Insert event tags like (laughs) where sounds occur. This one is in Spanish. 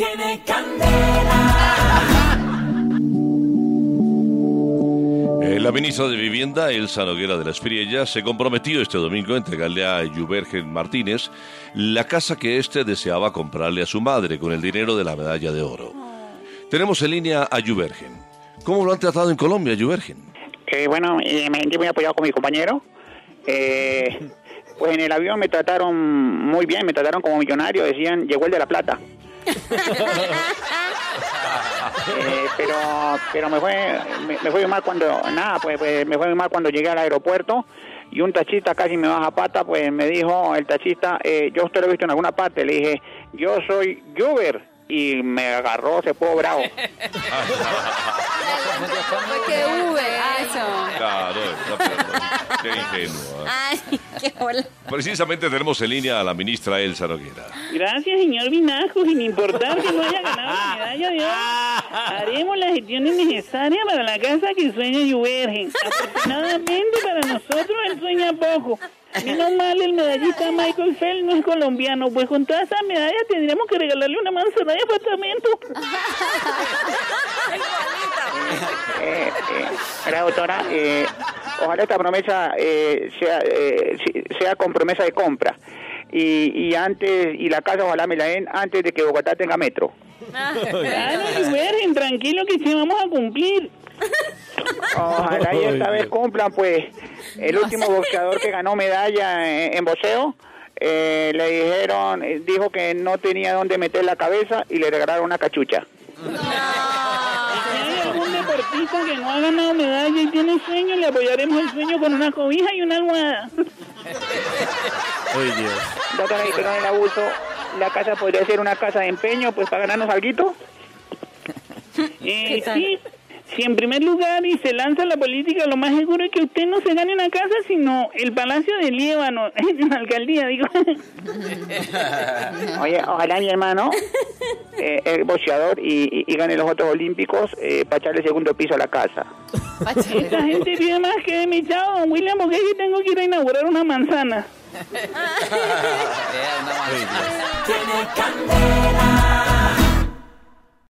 Tiene candela. (laughs) La ministra de Vivienda, Elsa Noguera de la Espriella, se comprometió este domingo a entregarle a Yubergen Martínez la casa que éste deseaba comprarle a su madre con el dinero de la medalla de oro. Tenemos en línea a Yubergen. ¿Cómo lo han tratado en Colombia, Yubergen? Eh, bueno, eh, me sentí muy apoyado con mi compañero. Eh, pues en el avión me trataron muy bien, me trataron como millonario, decían, llegó el de la plata. Eh, pero pero me fue me, fue mal cuando nada pues, pues, me fue mal cuando llegué al aeropuerto y un taxista casi me baja pata pues me dijo el taxista eh, yo usted lo he visto en alguna parte le dije yo soy Uber y me agarró se fue bravo que V, eso. Claro, qué ingenuo. ¿eh? Ay, qué bola. Precisamente tenemos en línea a la ministra Elsa Noguera. Gracias, señor Vinajo. Sin importar que no haya ganado la medalla de oro, haremos las gestiones necesarias para la casa que sueña Juvergen. Afortunadamente para nosotros él sueña poco. Menos mal el medallista Michael Fell no es colombiano, pues con todas esas medallas tendríamos que regalarle una manzana de apartamento. (laughs) Eh, eh, doctora, eh, ojalá esta promesa eh, sea, eh, sea con promesa de compra. Y, y antes, y la casa ojalá me la den antes de que Bogotá tenga metro. Claro, Virgen, tranquilo que sí vamos a cumplir. Ojalá y esta vez cumplan, pues, el último boxeador que ganó medalla en, en boxeo, eh, le dijeron, eh, dijo que no tenía dónde meter la cabeza y le regalaron una cachucha. Si hay algún deportista que no ha ganado medalla y tiene sueño, le apoyaremos el sueño con una cobija y una almohada. Ay, Dios. Doctora, y perdón el abuso, la casa podría ser una casa de empeño, pues para ganarnos algo. Eh, sí, si en primer lugar y se lanza la política, lo más seguro es que usted no se gane una casa, sino el Palacio de Líbano, (laughs) en la alcaldía, digo. (laughs) Oye, ojalá mi hermano, eh, el boxeador, y, y- y gane los otros olímpicos eh, para echarle segundo piso a la casa. Esta gente tiene más que de mi chavo, don William, porque que tengo que ir a inaugurar una manzana. (laughs) Tiene candela.